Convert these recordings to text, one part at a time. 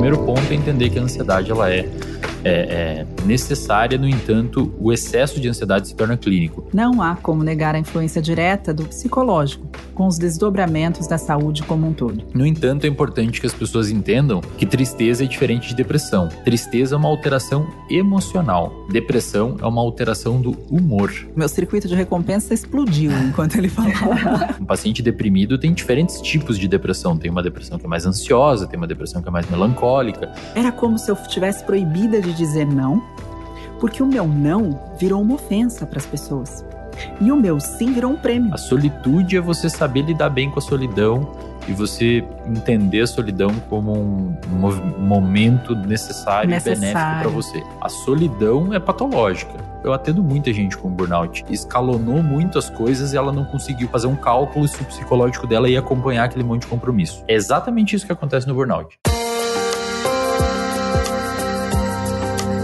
primeiro ponto é entender que a ansiedade ela é é, é, necessária, no entanto, o excesso de ansiedade se torna clínico. Não há como negar a influência direta do psicológico, com os desdobramentos da saúde como um todo. No entanto, é importante que as pessoas entendam que tristeza é diferente de depressão. Tristeza é uma alteração emocional, depressão é uma alteração do humor. Meu circuito de recompensa explodiu enquanto ele falava. um paciente deprimido tem diferentes tipos de depressão. Tem uma depressão que é mais ansiosa, tem uma depressão que é mais melancólica. Era como se eu tivesse proibida de de dizer não, porque o meu não virou uma ofensa para as pessoas. E o meu sim virou um prêmio. A solitude é você saber lidar bem com a solidão e você entender a solidão como um, um momento necessário, necessário. e benéfico para você. A solidão é patológica. Eu atendo muita gente com burnout. Escalonou muito as coisas e ela não conseguiu fazer um cálculo psicológico dela ia acompanhar aquele monte de compromisso. É exatamente isso que acontece no burnout.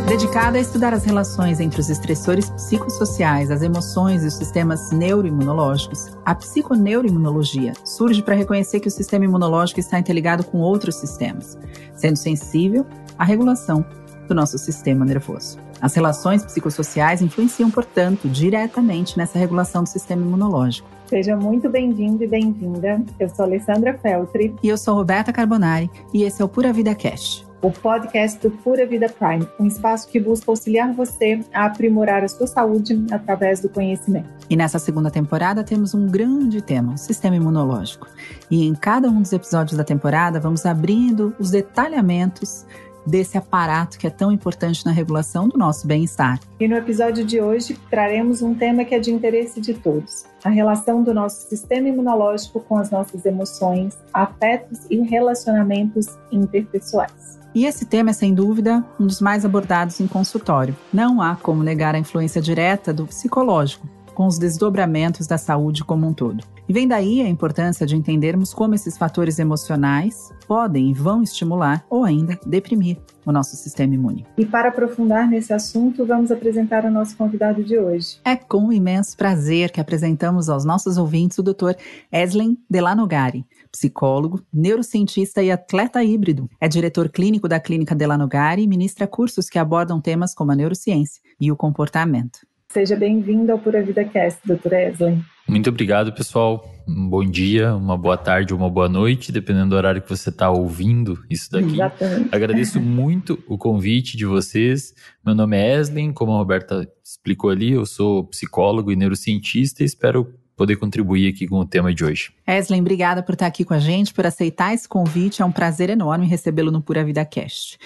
Dedicada a estudar as relações entre os estressores psicossociais, as emoções e os sistemas neuroimunológicos, a psiconeuroimunologia surge para reconhecer que o sistema imunológico está interligado com outros sistemas, sendo sensível à regulação do nosso sistema nervoso. As relações psicossociais influenciam, portanto, diretamente nessa regulação do sistema imunológico. Seja muito bem-vindo e bem-vinda. Eu sou Alessandra Feltri. E eu sou Roberta Carbonari. E esse é o Pura Vida Cast o podcast do Pura Vida Prime, um espaço que busca auxiliar você a aprimorar a sua saúde através do conhecimento. E nessa segunda temporada temos um grande tema, o sistema imunológico. E em cada um dos episódios da temporada vamos abrindo os detalhamentos desse aparato que é tão importante na regulação do nosso bem-estar. E no episódio de hoje traremos um tema que é de interesse de todos: a relação do nosso sistema imunológico com as nossas emoções, afetos e relacionamentos interpessoais. E esse tema é, sem dúvida, um dos mais abordados em consultório. Não há como negar a influência direta do psicológico com os desdobramentos da saúde como um todo. E vem daí a importância de entendermos como esses fatores emocionais podem e vão estimular ou ainda deprimir o nosso sistema imune. E para aprofundar nesse assunto, vamos apresentar o nosso convidado de hoje. É com imenso prazer que apresentamos aos nossos ouvintes o Dr. Eslen Delanogari, psicólogo, neurocientista e atleta híbrido. É diretor clínico da Clínica Delanogari e ministra cursos que abordam temas como a neurociência e o comportamento. Seja bem-vindo ao Pura Vida Cast, Dr. Eslen. Muito obrigado, pessoal. Um bom dia, uma boa tarde ou uma boa noite, dependendo do horário que você está ouvindo isso daqui. Exatamente. Agradeço muito o convite de vocês. Meu nome é Eslen, como a Roberta explicou ali, eu sou psicólogo e neurocientista e espero poder contribuir aqui com o tema de hoje. Eslen, obrigada por estar aqui com a gente, por aceitar esse convite. É um prazer enorme recebê-lo no Pura Vida Cast.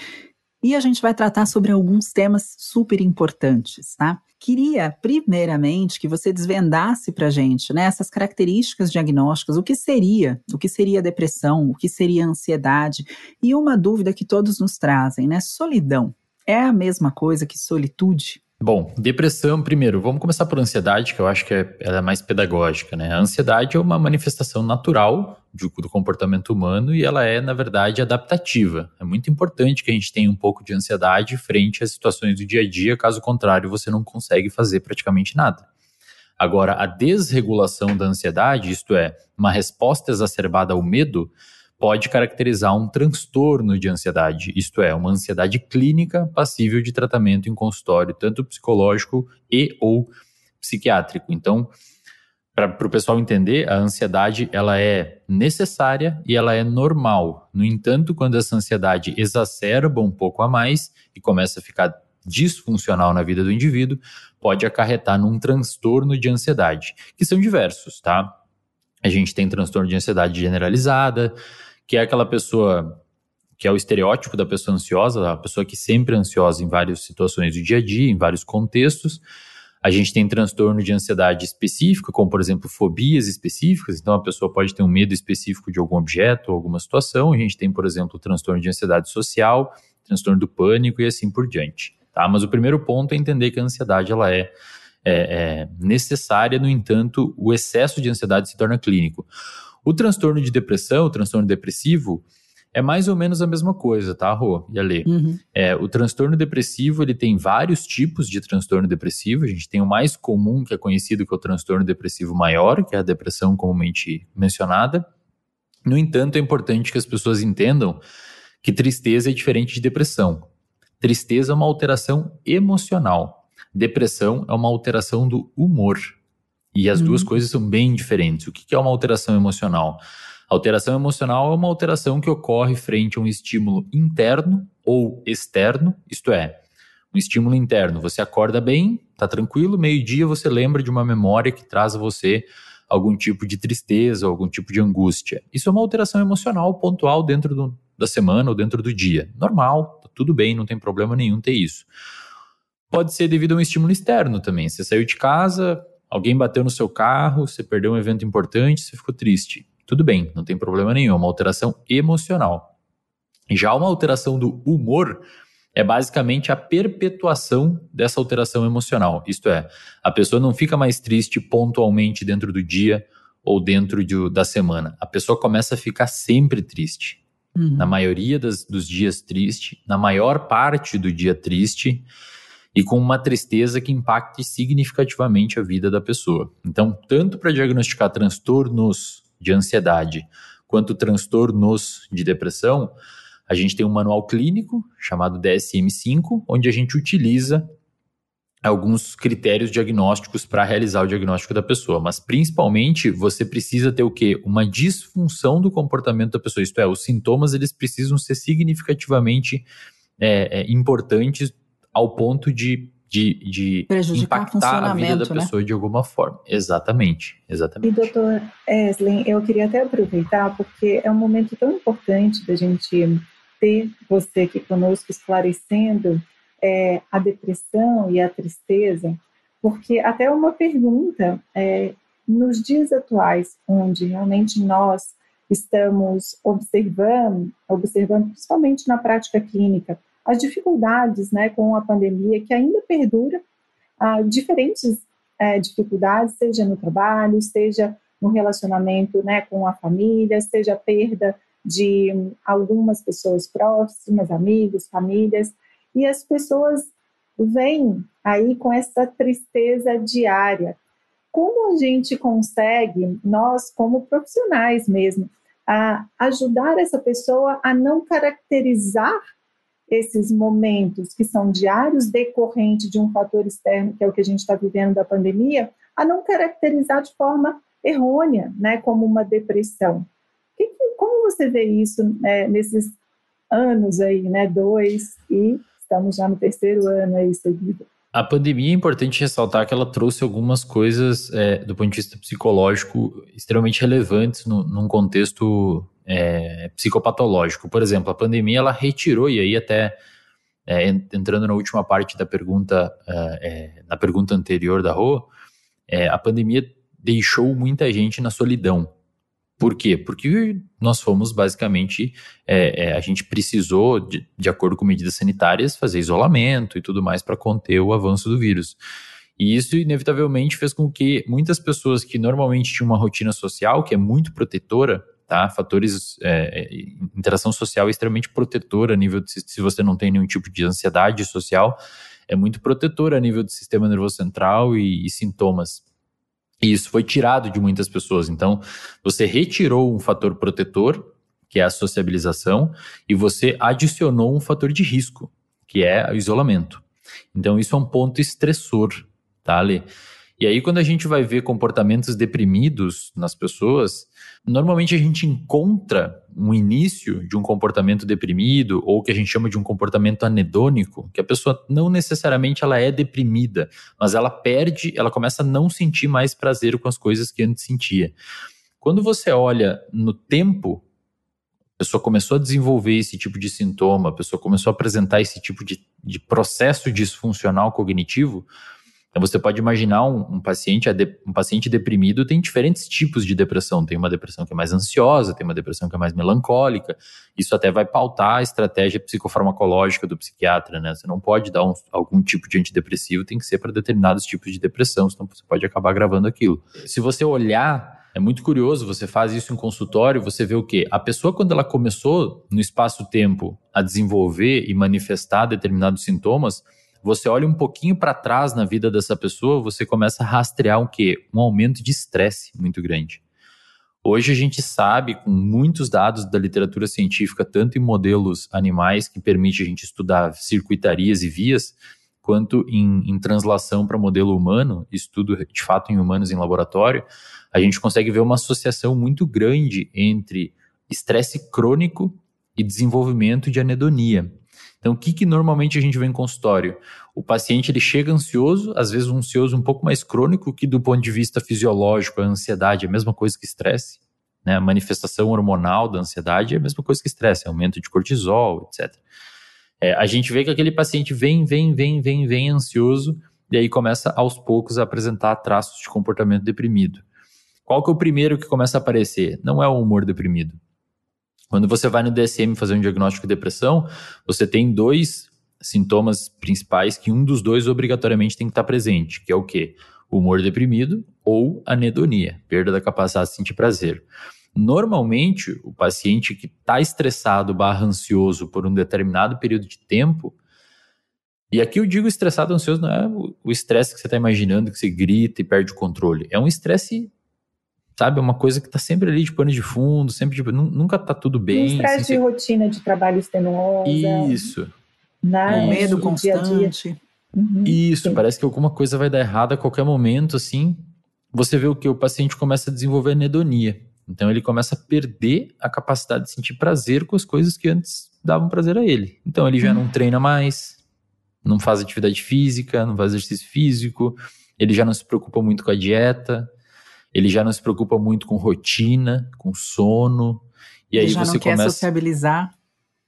E a gente vai tratar sobre alguns temas super importantes, tá? Queria, primeiramente, que você desvendasse para a gente né, essas características diagnósticas, o que seria, o que seria depressão, o que seria ansiedade, e uma dúvida que todos nos trazem, né? Solidão. É a mesma coisa que solitude? Bom, depressão, primeiro, vamos começar por ansiedade, que eu acho que é, ela é mais pedagógica, né? A ansiedade é uma manifestação natural de, do comportamento humano e ela é, na verdade, adaptativa. É muito importante que a gente tenha um pouco de ansiedade frente às situações do dia a dia, caso contrário, você não consegue fazer praticamente nada. Agora, a desregulação da ansiedade, isto é, uma resposta exacerbada ao medo, pode caracterizar um transtorno de ansiedade, isto é, uma ansiedade clínica passível de tratamento em consultório, tanto psicológico e ou psiquiátrico. Então, para o pessoal entender, a ansiedade ela é necessária e ela é normal. No entanto, quando essa ansiedade exacerba um pouco a mais e começa a ficar disfuncional na vida do indivíduo, pode acarretar num transtorno de ansiedade, que são diversos, tá? A gente tem transtorno de ansiedade generalizada, que é aquela pessoa que é o estereótipo da pessoa ansiosa, a pessoa que sempre é ansiosa em várias situações do dia a dia, em vários contextos. A gente tem transtorno de ansiedade específico, como por exemplo fobias específicas, então a pessoa pode ter um medo específico de algum objeto ou alguma situação. A gente tem, por exemplo, transtorno de ansiedade social, transtorno do pânico e assim por diante. Tá? Mas o primeiro ponto é entender que a ansiedade ela é, é, é necessária, no entanto, o excesso de ansiedade se torna clínico. O transtorno de depressão, o transtorno depressivo, é mais ou menos a mesma coisa, tá, Rô e Ale? Uhum. É, o transtorno depressivo, ele tem vários tipos de transtorno depressivo. A gente tem o mais comum, que é conhecido que é o transtorno depressivo maior, que é a depressão comumente mencionada. No entanto, é importante que as pessoas entendam que tristeza é diferente de depressão. Tristeza é uma alteração emocional. Depressão é uma alteração do humor. E as duas uhum. coisas são bem diferentes. O que é uma alteração emocional? Alteração emocional é uma alteração que ocorre frente a um estímulo interno ou externo, isto é, um estímulo interno. Você acorda bem, tá tranquilo, meio-dia você lembra de uma memória que traz a você algum tipo de tristeza, algum tipo de angústia. Isso é uma alteração emocional pontual dentro do, da semana ou dentro do dia. Normal, tá tudo bem, não tem problema nenhum ter isso. Pode ser devido a um estímulo externo também. Você saiu de casa, alguém bateu no seu carro, você perdeu um evento importante, você ficou triste. Tudo bem, não tem problema nenhum, é uma alteração emocional. Já uma alteração do humor é basicamente a perpetuação dessa alteração emocional. Isto é, a pessoa não fica mais triste pontualmente dentro do dia ou dentro de, da semana. A pessoa começa a ficar sempre triste. Uhum. Na maioria das, dos dias triste, na maior parte do dia triste, e com uma tristeza que impacte significativamente a vida da pessoa. Então, tanto para diagnosticar transtornos de ansiedade quanto transtornos de depressão, a gente tem um manual clínico chamado DSM-5, onde a gente utiliza alguns critérios diagnósticos para realizar o diagnóstico da pessoa, mas principalmente você precisa ter o quê? Uma disfunção do comportamento da pessoa, isto é, os sintomas eles precisam ser significativamente é, é, importantes ao ponto de, de, de impactar a vida da né? pessoa de alguma forma. Exatamente, exatamente. E doutor Eslen, eu queria até aproveitar porque é um momento tão importante da gente ter você aqui conosco esclarecendo é, a depressão e a tristeza, porque até uma pergunta, é, nos dias atuais, onde realmente nós estamos observando, observando principalmente na prática clínica, as dificuldades né, com a pandemia, que ainda perdura, ah, diferentes é, dificuldades, seja no trabalho, seja no relacionamento né, com a família, seja perda de algumas pessoas próximas, amigos, famílias, e as pessoas vêm aí com essa tristeza diária. Como a gente consegue, nós como profissionais mesmo, a ajudar essa pessoa a não caracterizar esses momentos que são diários decorrente de um fator externo, que é o que a gente está vivendo da pandemia, a não caracterizar de forma errônea, né, como uma depressão. Como você vê isso né, nesses anos aí, né? Dois e estamos já no terceiro ano aí seguido. A pandemia é importante ressaltar que ela trouxe algumas coisas é, do ponto de vista psicológico extremamente relevantes no, num contexto é, psicopatológico. Por exemplo, a pandemia ela retirou, e aí até é, entrando na última parte da pergunta, é, é, na pergunta anterior da Rô, é, a pandemia deixou muita gente na solidão. Por quê? Porque nós fomos basicamente, é, a gente precisou, de, de acordo com medidas sanitárias, fazer isolamento e tudo mais para conter o avanço do vírus. E isso, inevitavelmente, fez com que muitas pessoas que normalmente tinham uma rotina social, que é muito protetora, tá? Fatores, é, é interação social é extremamente protetora a nível de, se você não tem nenhum tipo de ansiedade social, é muito protetora a nível do sistema nervoso central e, e sintomas. E isso foi tirado de muitas pessoas. Então, você retirou um fator protetor, que é a sociabilização, e você adicionou um fator de risco, que é o isolamento. Então, isso é um ponto estressor, tá, Ale? E aí, quando a gente vai ver comportamentos deprimidos nas pessoas, normalmente a gente encontra um início de um comportamento deprimido, ou que a gente chama de um comportamento anedônico, que a pessoa não necessariamente ela é deprimida, mas ela perde, ela começa a não sentir mais prazer com as coisas que antes sentia. Quando você olha no tempo, a pessoa começou a desenvolver esse tipo de sintoma, a pessoa começou a apresentar esse tipo de, de processo disfuncional cognitivo, então você pode imaginar um, um paciente, um paciente deprimido tem diferentes tipos de depressão. Tem uma depressão que é mais ansiosa, tem uma depressão que é mais melancólica. Isso até vai pautar a estratégia psicofarmacológica do psiquiatra, né? Você não pode dar um, algum tipo de antidepressivo, tem que ser para determinados tipos de depressão, senão você pode acabar agravando aquilo. Se você olhar é muito curioso, você faz isso em consultório, você vê o quê? A pessoa, quando ela começou no espaço-tempo a desenvolver e manifestar determinados sintomas, você olha um pouquinho para trás na vida dessa pessoa, você começa a rastrear o quê? Um aumento de estresse muito grande. Hoje a gente sabe, com muitos dados da literatura científica, tanto em modelos animais, que permite a gente estudar circuitarias e vias, quanto em, em translação para modelo humano, estudo de fato em humanos em laboratório, a gente consegue ver uma associação muito grande entre estresse crônico e desenvolvimento de anedonia. Então, o que, que normalmente a gente vê em consultório? O paciente ele chega ansioso, às vezes um ansioso um pouco mais crônico, que do ponto de vista fisiológico, a ansiedade é a mesma coisa que estresse. Né? A manifestação hormonal da ansiedade é a mesma coisa que estresse, aumento de cortisol, etc. É, a gente vê que aquele paciente vem, vem, vem, vem, vem ansioso, e aí começa aos poucos a apresentar traços de comportamento deprimido. Qual que é o primeiro que começa a aparecer? Não é o humor deprimido. Quando você vai no DSM fazer um diagnóstico de depressão, você tem dois sintomas principais que um dos dois obrigatoriamente tem que estar presente, que é o quê? Humor deprimido ou anedonia, perda da capacidade de sentir prazer. Normalmente, o paciente que está estressado barra ansioso por um determinado período de tempo, e aqui eu digo estressado ansioso não é o estresse que você está imaginando, que você grita e perde o controle. É um estresse sabe? É uma coisa que tá sempre ali de pano de fundo, sempre de, nunca tá tudo bem. Um estresse de rotina de trabalho extenuosa. Isso. Né? Medo constante. Dia -dia. Uhum, Isso, sim. parece que alguma coisa vai dar errado a qualquer momento, assim. Você vê o que? O paciente começa a desenvolver anedonia. Então ele começa a perder a capacidade de sentir prazer com as coisas que antes davam prazer a ele. Então ele já uhum. não treina mais, não faz atividade física, não faz exercício físico, ele já não se preocupa muito com a dieta, ele já não se preocupa muito com rotina, com sono. E ele aí já você não começa. Quer sociabilizar.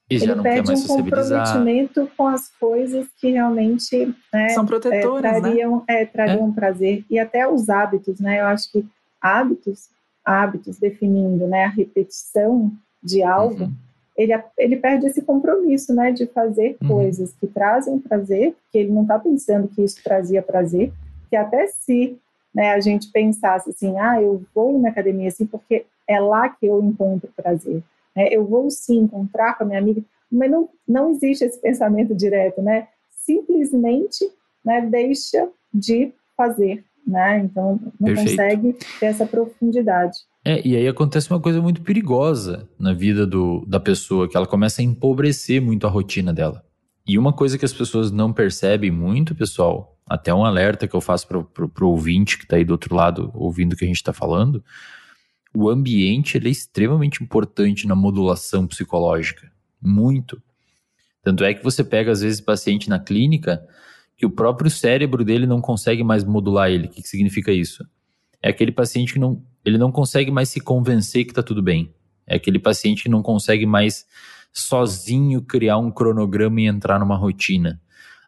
E já ele não perde quer mais um comprometimento com as coisas que realmente né, são protetoras, é, trariam, né? é, trariam é. prazer e até os hábitos, né? Eu acho que hábitos, hábitos definindo, né, a repetição de algo, uhum. ele, ele perde esse compromisso, né, de fazer uhum. coisas que trazem prazer, que ele não está pensando que isso trazia prazer, que até se né, a gente pensasse assim, ah, eu vou na academia assim porque é lá que eu encontro prazer. Né? Eu vou sim encontrar com a minha amiga, mas não, não existe esse pensamento direto, né? Simplesmente né, deixa de fazer, né? Então não Perfeito. consegue ter essa profundidade. É, e aí acontece uma coisa muito perigosa na vida do, da pessoa, que ela começa a empobrecer muito a rotina dela. E uma coisa que as pessoas não percebem muito, pessoal, até um alerta que eu faço para o ouvinte que está aí do outro lado ouvindo o que a gente está falando, o ambiente ele é extremamente importante na modulação psicológica. Muito. Tanto é que você pega, às vezes, paciente na clínica que o próprio cérebro dele não consegue mais modular ele. O que, que significa isso? É aquele paciente que não, ele não consegue mais se convencer que está tudo bem. É aquele paciente que não consegue mais sozinho criar um cronograma e entrar numa rotina.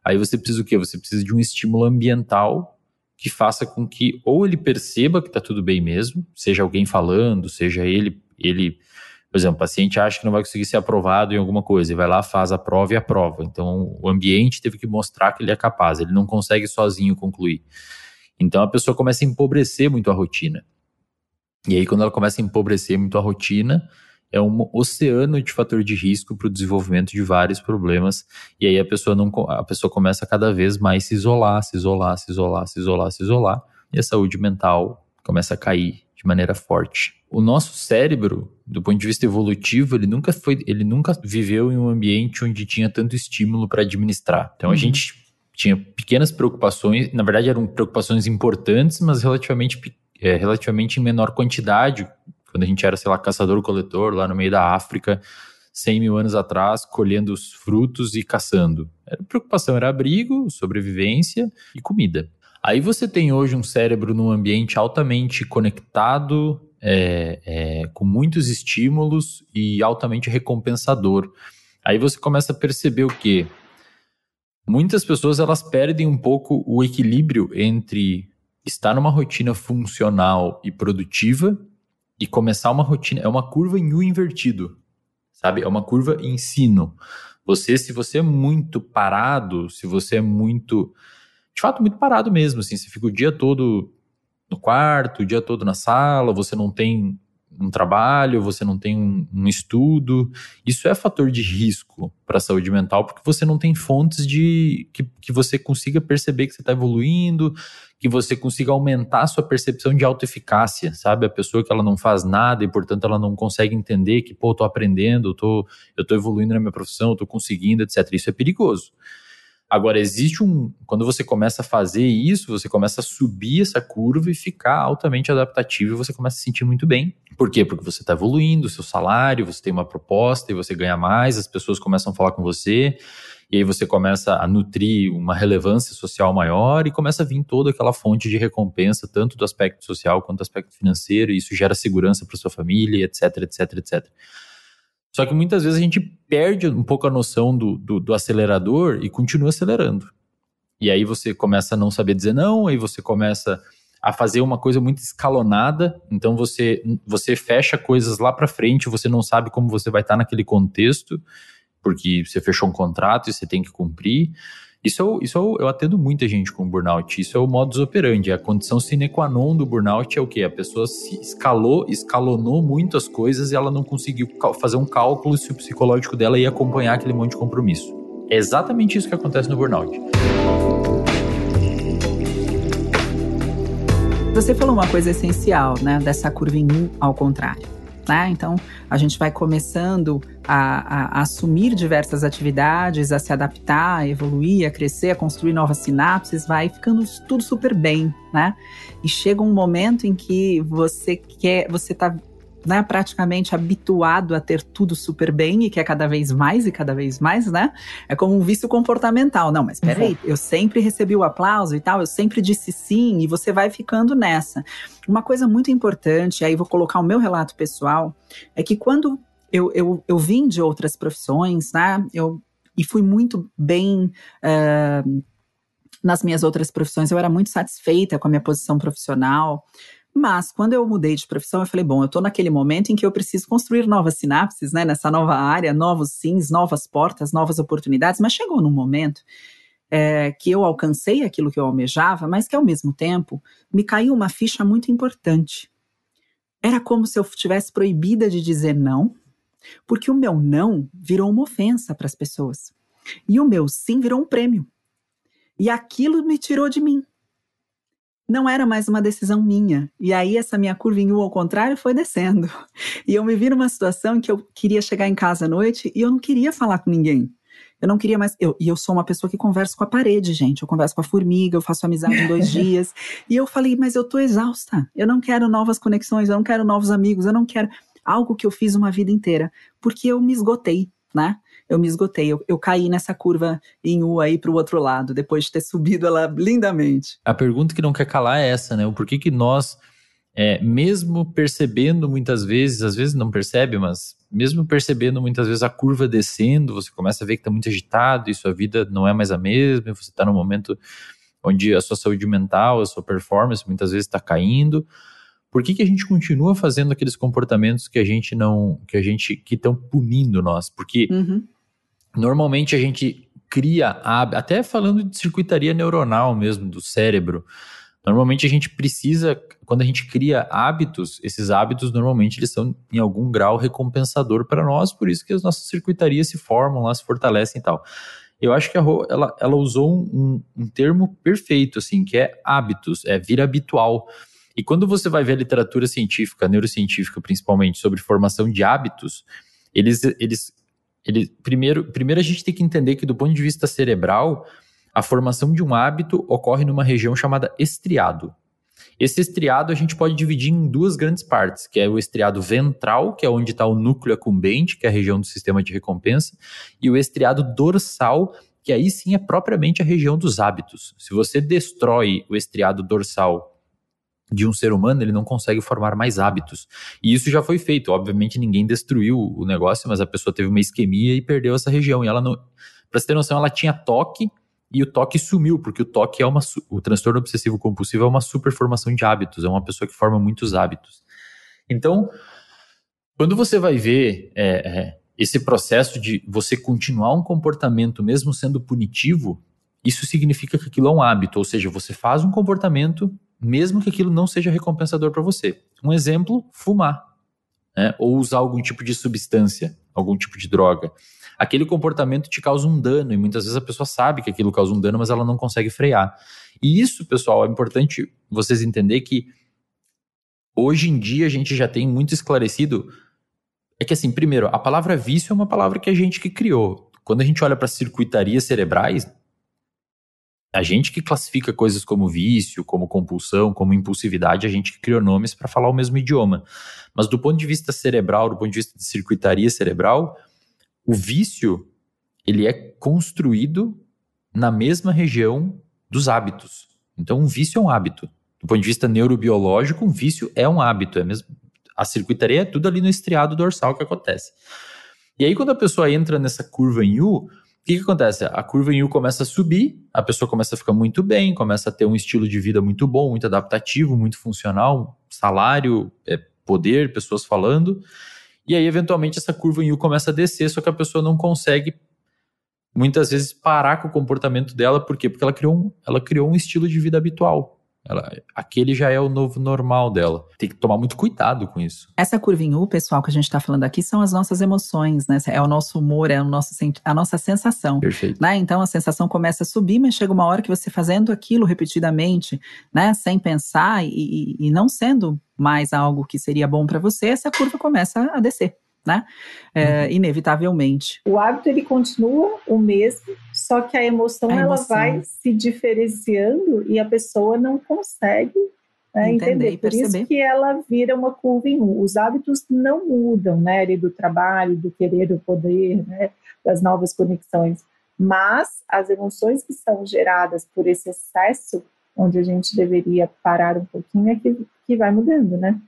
Aí você precisa o quê? Você precisa de um estímulo ambiental que faça com que ou ele perceba que está tudo bem mesmo, seja alguém falando, seja ele, ele, por exemplo, o paciente acha que não vai conseguir ser aprovado em alguma coisa e vai lá, faz a prova e aprova. Então, o ambiente teve que mostrar que ele é capaz, ele não consegue sozinho concluir. Então, a pessoa começa a empobrecer muito a rotina. E aí, quando ela começa a empobrecer muito a rotina, é um oceano de fator de risco para o desenvolvimento de vários problemas. E aí a pessoa não a pessoa começa a cada vez mais se isolar, se isolar, se isolar, se isolar, se isolar, e a saúde mental começa a cair de maneira forte. O nosso cérebro, do ponto de vista evolutivo, ele nunca foi, ele nunca viveu em um ambiente onde tinha tanto estímulo para administrar. Então uhum. a gente tinha pequenas preocupações, na verdade eram preocupações importantes, mas relativamente é, relativamente em menor quantidade quando a gente era, sei lá, caçador-coletor lá no meio da África, 100 mil anos atrás, colhendo os frutos e caçando. A preocupação era abrigo, sobrevivência e comida. Aí você tem hoje um cérebro num ambiente altamente conectado, é, é, com muitos estímulos e altamente recompensador. Aí você começa a perceber o que? Muitas pessoas elas perdem um pouco o equilíbrio entre estar numa rotina funcional e produtiva e começar uma rotina. É uma curva em U invertido, sabe? É uma curva em sino. Você, se você é muito parado, se você é muito. De fato, muito parado mesmo, assim. Você fica o dia todo no quarto, o dia todo na sala, você não tem um trabalho, você não tem um, um estudo. Isso é fator de risco para a saúde mental, porque você não tem fontes de que, que você consiga perceber que você está evoluindo, que você consiga aumentar a sua percepção de autoeficácia, sabe? A pessoa que ela não faz nada e, portanto, ela não consegue entender que, pô, eu tô aprendendo, eu tô, eu tô evoluindo na minha profissão, eu tô conseguindo, etc. Isso é perigoso. Agora, existe um. Quando você começa a fazer isso, você começa a subir essa curva e ficar altamente adaptativo e você começa a se sentir muito bem. Por quê? Porque você está evoluindo, o seu salário, você tem uma proposta e você ganha mais, as pessoas começam a falar com você, e aí você começa a nutrir uma relevância social maior e começa a vir toda aquela fonte de recompensa, tanto do aspecto social quanto do aspecto financeiro, e isso gera segurança para sua família, etc, etc, etc. Só que muitas vezes a gente perde um pouco a noção do, do, do, acelerador e continua acelerando. E aí você começa a não saber dizer não, aí você começa a fazer uma coisa muito escalonada, então você, você fecha coisas lá para frente, você não sabe como você vai estar naquele contexto, porque você fechou um contrato e você tem que cumprir. Isso, eu, isso eu, eu atendo muita gente com burnout. Isso é o modus operandi. A condição sine qua non do burnout é o quê? A pessoa se escalou, escalonou muito as coisas e ela não conseguiu fazer um cálculo se o psicológico dela ia acompanhar aquele monte de compromisso. É exatamente isso que acontece no burnout. Você falou uma coisa essencial, né? Dessa curva em um ao contrário. Né? Então, a gente vai começando a, a, a, assumir diversas atividades, a se adaptar, a evoluir, a crescer, a construir novas sinapses, vai ficando tudo super bem, né? E chega um momento em que você quer, você está né, praticamente habituado a ter tudo super bem e quer cada vez mais e cada vez mais, né? É como um vício comportamental. Não, mas peraí, uhum. eu sempre recebi o aplauso e tal, eu sempre disse sim, e você vai ficando nessa. Uma coisa muito importante, aí vou colocar o meu relato pessoal, é que quando eu, eu, eu vim de outras profissões, né? Eu, e fui muito bem. Uh, nas minhas outras profissões, eu era muito satisfeita com a minha posição profissional. Mas quando eu mudei de profissão, eu falei, bom, eu estou naquele momento em que eu preciso construir novas sinapses, né, nessa nova área, novos sims, novas portas, novas oportunidades. Mas chegou num momento é, que eu alcancei aquilo que eu almejava, mas que ao mesmo tempo me caiu uma ficha muito importante. Era como se eu tivesse proibida de dizer não, porque o meu não virou uma ofensa para as pessoas. E o meu sim virou um prêmio. E aquilo me tirou de mim não era mais uma decisão minha. E aí essa minha curva em U ao contrário foi descendo. E eu me vi numa situação em que eu queria chegar em casa à noite e eu não queria falar com ninguém. Eu não queria mais. Eu, e eu sou uma pessoa que conversa com a parede, gente. Eu converso com a formiga, eu faço amizade em dois dias. E eu falei, mas eu tô exausta. Eu não quero novas conexões, eu não quero novos amigos, eu não quero algo que eu fiz uma vida inteira. Porque eu me esgotei, né? Eu me esgotei. Eu, eu caí nessa curva em U aí para o outro lado, depois de ter subido ela lindamente. A pergunta que não quer calar é essa, né? O porquê que nós, é, mesmo percebendo muitas vezes, às vezes não percebe, mas mesmo percebendo muitas vezes a curva descendo, você começa a ver que está muito agitado e sua vida não é mais a mesma, você está num momento onde a sua saúde mental, a sua performance muitas vezes está caindo por que, que a gente continua fazendo aqueles comportamentos que a gente não, que a gente, que estão punindo nós? Porque uhum. Normalmente a gente cria, até falando de circuitaria neuronal mesmo, do cérebro, normalmente a gente precisa, quando a gente cria hábitos, esses hábitos normalmente eles são em algum grau recompensador para nós, por isso que as nossas circuitarias se formam lá, se fortalecem e tal. Eu acho que a Rô, ela, ela usou um, um termo perfeito, assim, que é hábitos, é vir habitual. E quando você vai ver a literatura científica, neurocientífica principalmente, sobre formação de hábitos, eles, eles ele, primeiro, primeiro a gente tem que entender que do ponto de vista cerebral, a formação de um hábito ocorre numa região chamada estriado. Esse estriado a gente pode dividir em duas grandes partes, que é o estriado ventral, que é onde está o núcleo acumbente, que é a região do sistema de recompensa, e o estriado dorsal, que aí sim é propriamente a região dos hábitos. Se você destrói o estriado dorsal de um ser humano, ele não consegue formar mais hábitos. E isso já foi feito. Obviamente, ninguém destruiu o negócio, mas a pessoa teve uma isquemia e perdeu essa região. E ela não. Pra você ter noção, ela tinha toque e o toque sumiu, porque o toque é uma. O transtorno obsessivo compulsivo é uma superformação de hábitos, é uma pessoa que forma muitos hábitos. Então, quando você vai ver é, é, esse processo de você continuar um comportamento mesmo sendo punitivo, isso significa que aquilo é um hábito, ou seja, você faz um comportamento mesmo que aquilo não seja recompensador para você. Um exemplo, fumar. né? ou usar algum tipo de substância, algum tipo de droga. Aquele comportamento te causa um dano e muitas vezes a pessoa sabe que aquilo causa um dano, mas ela não consegue frear. E isso, pessoal, é importante vocês entender que hoje em dia a gente já tem muito esclarecido é que assim, primeiro, a palavra vício é uma palavra que a gente que criou. Quando a gente olha para circuitarias cerebrais, a gente que classifica coisas como vício, como compulsão, como impulsividade, a gente que criou nomes para falar o mesmo idioma. Mas do ponto de vista cerebral, do ponto de vista de circuitaria cerebral, o vício ele é construído na mesma região dos hábitos. Então, um vício é um hábito. Do ponto de vista neurobiológico, um vício é um hábito. É mesmo, a circuitaria é tudo ali no estriado dorsal que acontece. E aí, quando a pessoa entra nessa curva em U, o que, que acontece? A curva em U começa a subir, a pessoa começa a ficar muito bem, começa a ter um estilo de vida muito bom, muito adaptativo, muito funcional, salário, é, poder, pessoas falando. E aí, eventualmente, essa curva em U começa a descer, só que a pessoa não consegue muitas vezes parar com o comportamento dela, por quê? Porque ela criou um, ela criou um estilo de vida habitual. Ela, aquele já é o novo normal dela. Tem que tomar muito cuidado com isso. Essa curva em U, pessoal, que a gente está falando aqui, são as nossas emoções, né? É o nosso humor, é o nosso, a nossa sensação. Perfeito. Né? Então a sensação começa a subir, mas chega uma hora que você fazendo aquilo repetidamente, né? Sem pensar e, e, e não sendo mais algo que seria bom para você, essa curva começa a descer né? É, uhum. Inevitavelmente. O hábito ele continua o mesmo, só que a emoção, a ela vai se diferenciando e a pessoa não consegue né, entender. Por isso que ela vira uma curva em um. Os hábitos não mudam, né? Do trabalho, do querer, do poder, né? Das novas conexões. Mas as emoções que são geradas por esse excesso, onde a gente deveria parar um pouquinho, é que, que vai mudando, né?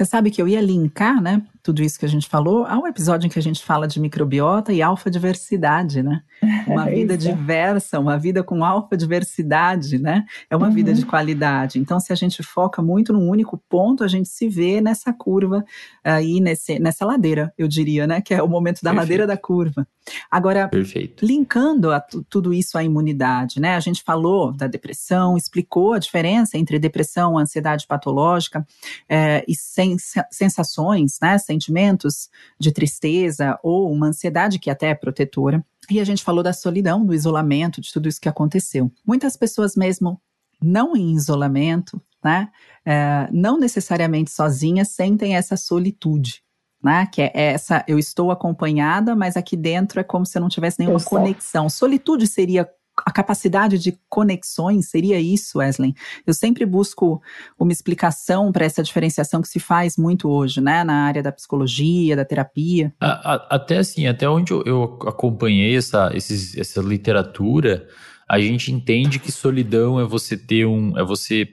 Você sabe que eu ia linkar, né, tudo isso que a gente falou, há um episódio em que a gente fala de microbiota e alfa-diversidade, né? Uma é vida diversa, uma vida com alfa-diversidade, né? É uma uhum. vida de qualidade. Então, se a gente foca muito num único ponto, a gente se vê nessa curva aí, nesse, nessa ladeira, eu diria, né? Que é o momento da Perfeito. ladeira da curva. Agora, Perfeito. linkando a tudo isso à imunidade, né? A gente falou da depressão, explicou a diferença entre depressão, ansiedade patológica é, e sens sensações, né? Sentimentos de tristeza ou uma ansiedade que até é protetora. E a gente falou da solidão, do isolamento, de tudo isso que aconteceu. Muitas pessoas mesmo não em isolamento, né? É, não necessariamente sozinhas, sentem essa solitude né? Que é essa, eu estou acompanhada, mas aqui dentro é como se eu não tivesse nenhuma Exato. conexão. Solitude seria a capacidade de conexões, seria isso, Wesley? Eu sempre busco uma explicação para essa diferenciação que se faz muito hoje, né? Na área da psicologia, da terapia. A, a, até assim, até onde eu, eu acompanhei essa, esses, essa literatura, a gente entende que solidão é você ter um. é você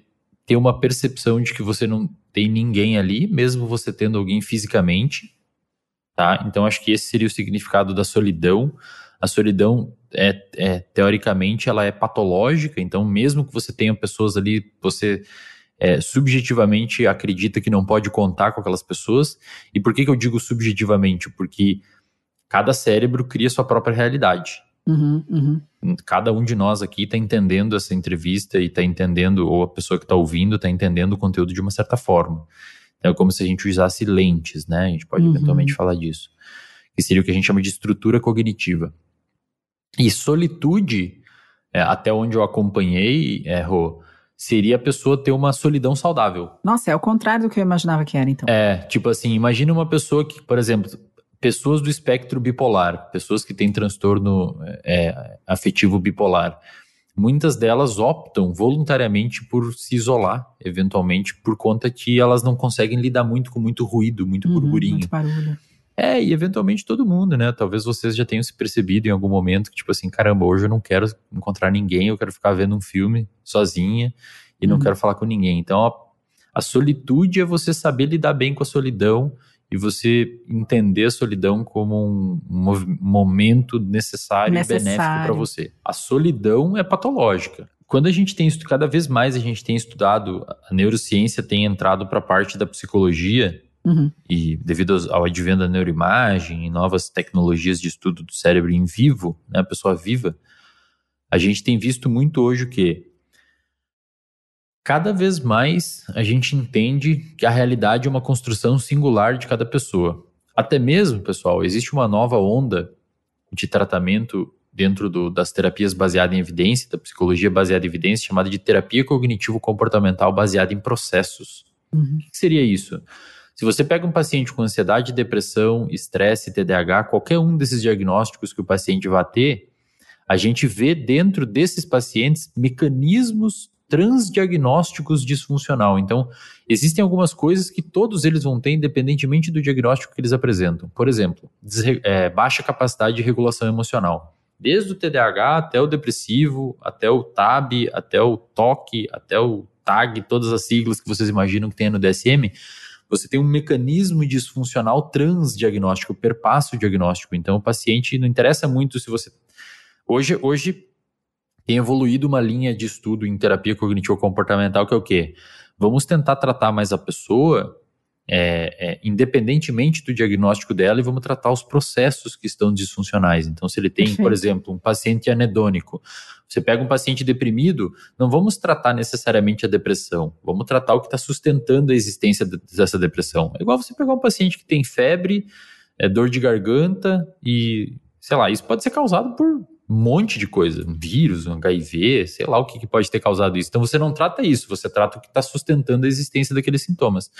ter uma percepção de que você não tem ninguém ali, mesmo você tendo alguém fisicamente, tá? Então acho que esse seria o significado da solidão. A solidão é, é teoricamente ela é patológica, então mesmo que você tenha pessoas ali, você é, subjetivamente acredita que não pode contar com aquelas pessoas. E por que, que eu digo subjetivamente? Porque cada cérebro cria sua própria realidade. Uhum, uhum. Cada um de nós aqui está entendendo essa entrevista e está entendendo, ou a pessoa que está ouvindo está entendendo o conteúdo de uma certa forma. Então, é como se a gente usasse lentes, né? A gente pode uhum. eventualmente falar disso. Que seria o que a gente chama de estrutura cognitiva. E solitude, é, até onde eu acompanhei, é, Rô, seria a pessoa ter uma solidão saudável. Nossa, é o contrário do que eu imaginava que era, então. É, tipo assim, imagina uma pessoa que, por exemplo, pessoas do espectro bipolar, pessoas que têm transtorno é, afetivo bipolar, muitas delas optam voluntariamente por se isolar, eventualmente, por conta que elas não conseguem lidar muito com muito ruído, muito uhum, burburinho. Muito barulho. É, e eventualmente todo mundo, né? Talvez vocês já tenham se percebido em algum momento que, tipo assim, caramba, hoje eu não quero encontrar ninguém, eu quero ficar vendo um filme sozinha e uhum. não quero falar com ninguém. Então, a, a solitude é você saber lidar bem com a solidão e você entender a solidão como um, um momento necessário, necessário. e benéfico para você. A solidão é patológica. Quando a gente tem cada vez mais a gente tem estudado, a neurociência tem entrado para a parte da psicologia uhum. e devido ao advento da neuroimagem e novas tecnologias de estudo do cérebro em vivo, né, a pessoa viva, a gente tem visto muito hoje o que cada vez mais a gente entende que a realidade é uma construção singular de cada pessoa. Até mesmo, pessoal, existe uma nova onda de tratamento dentro do, das terapias baseadas em evidência, da psicologia baseada em evidência, chamada de terapia cognitivo-comportamental baseada em processos. Uhum. O que seria isso? Se você pega um paciente com ansiedade, depressão, estresse, TDAH, qualquer um desses diagnósticos que o paciente vai ter, a gente vê dentro desses pacientes mecanismos transdiagnósticos disfuncional. Então, existem algumas coisas que todos eles vão ter, independentemente do diagnóstico que eles apresentam. Por exemplo, é, baixa capacidade de regulação emocional. Desde o TDAH até o depressivo, até o TAB, até o TOC, até o TAG, todas as siglas que vocês imaginam que tem no DSM, você tem um mecanismo disfuncional transdiagnóstico, perpassa o diagnóstico. Então, o paciente não interessa muito se você. Hoje, hoje tem evoluído uma linha de estudo em terapia cognitivo-comportamental que é o quê? Vamos tentar tratar mais a pessoa é, é, independentemente do diagnóstico dela e vamos tratar os processos que estão disfuncionais. Então, se ele tem, por exemplo, um paciente anedônico, você pega um paciente deprimido, não vamos tratar necessariamente a depressão, vamos tratar o que está sustentando a existência dessa depressão. É igual você pegar um paciente que tem febre, é, dor de garganta e, sei lá, isso pode ser causado por um monte de coisa, um vírus, um HIV, sei lá o que, que pode ter causado isso. Então você não trata isso, você trata o que está sustentando a existência daqueles sintomas.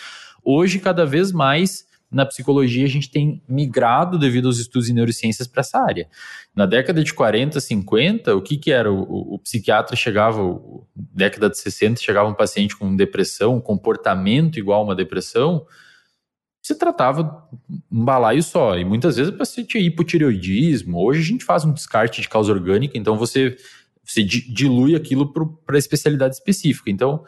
Hoje, cada vez mais, na psicologia, a gente tem migrado devido aos estudos em neurociências para essa área. Na década de 40, 50, o que, que era? O, o, o psiquiatra chegava, o, década de 60, chegava um paciente com depressão, um comportamento igual a uma depressão, se tratava um balaio só. E muitas vezes o paciente tinha hipotireoidismo. Hoje a gente faz um descarte de causa orgânica, então você, você dilui aquilo para a especialidade específica. Então,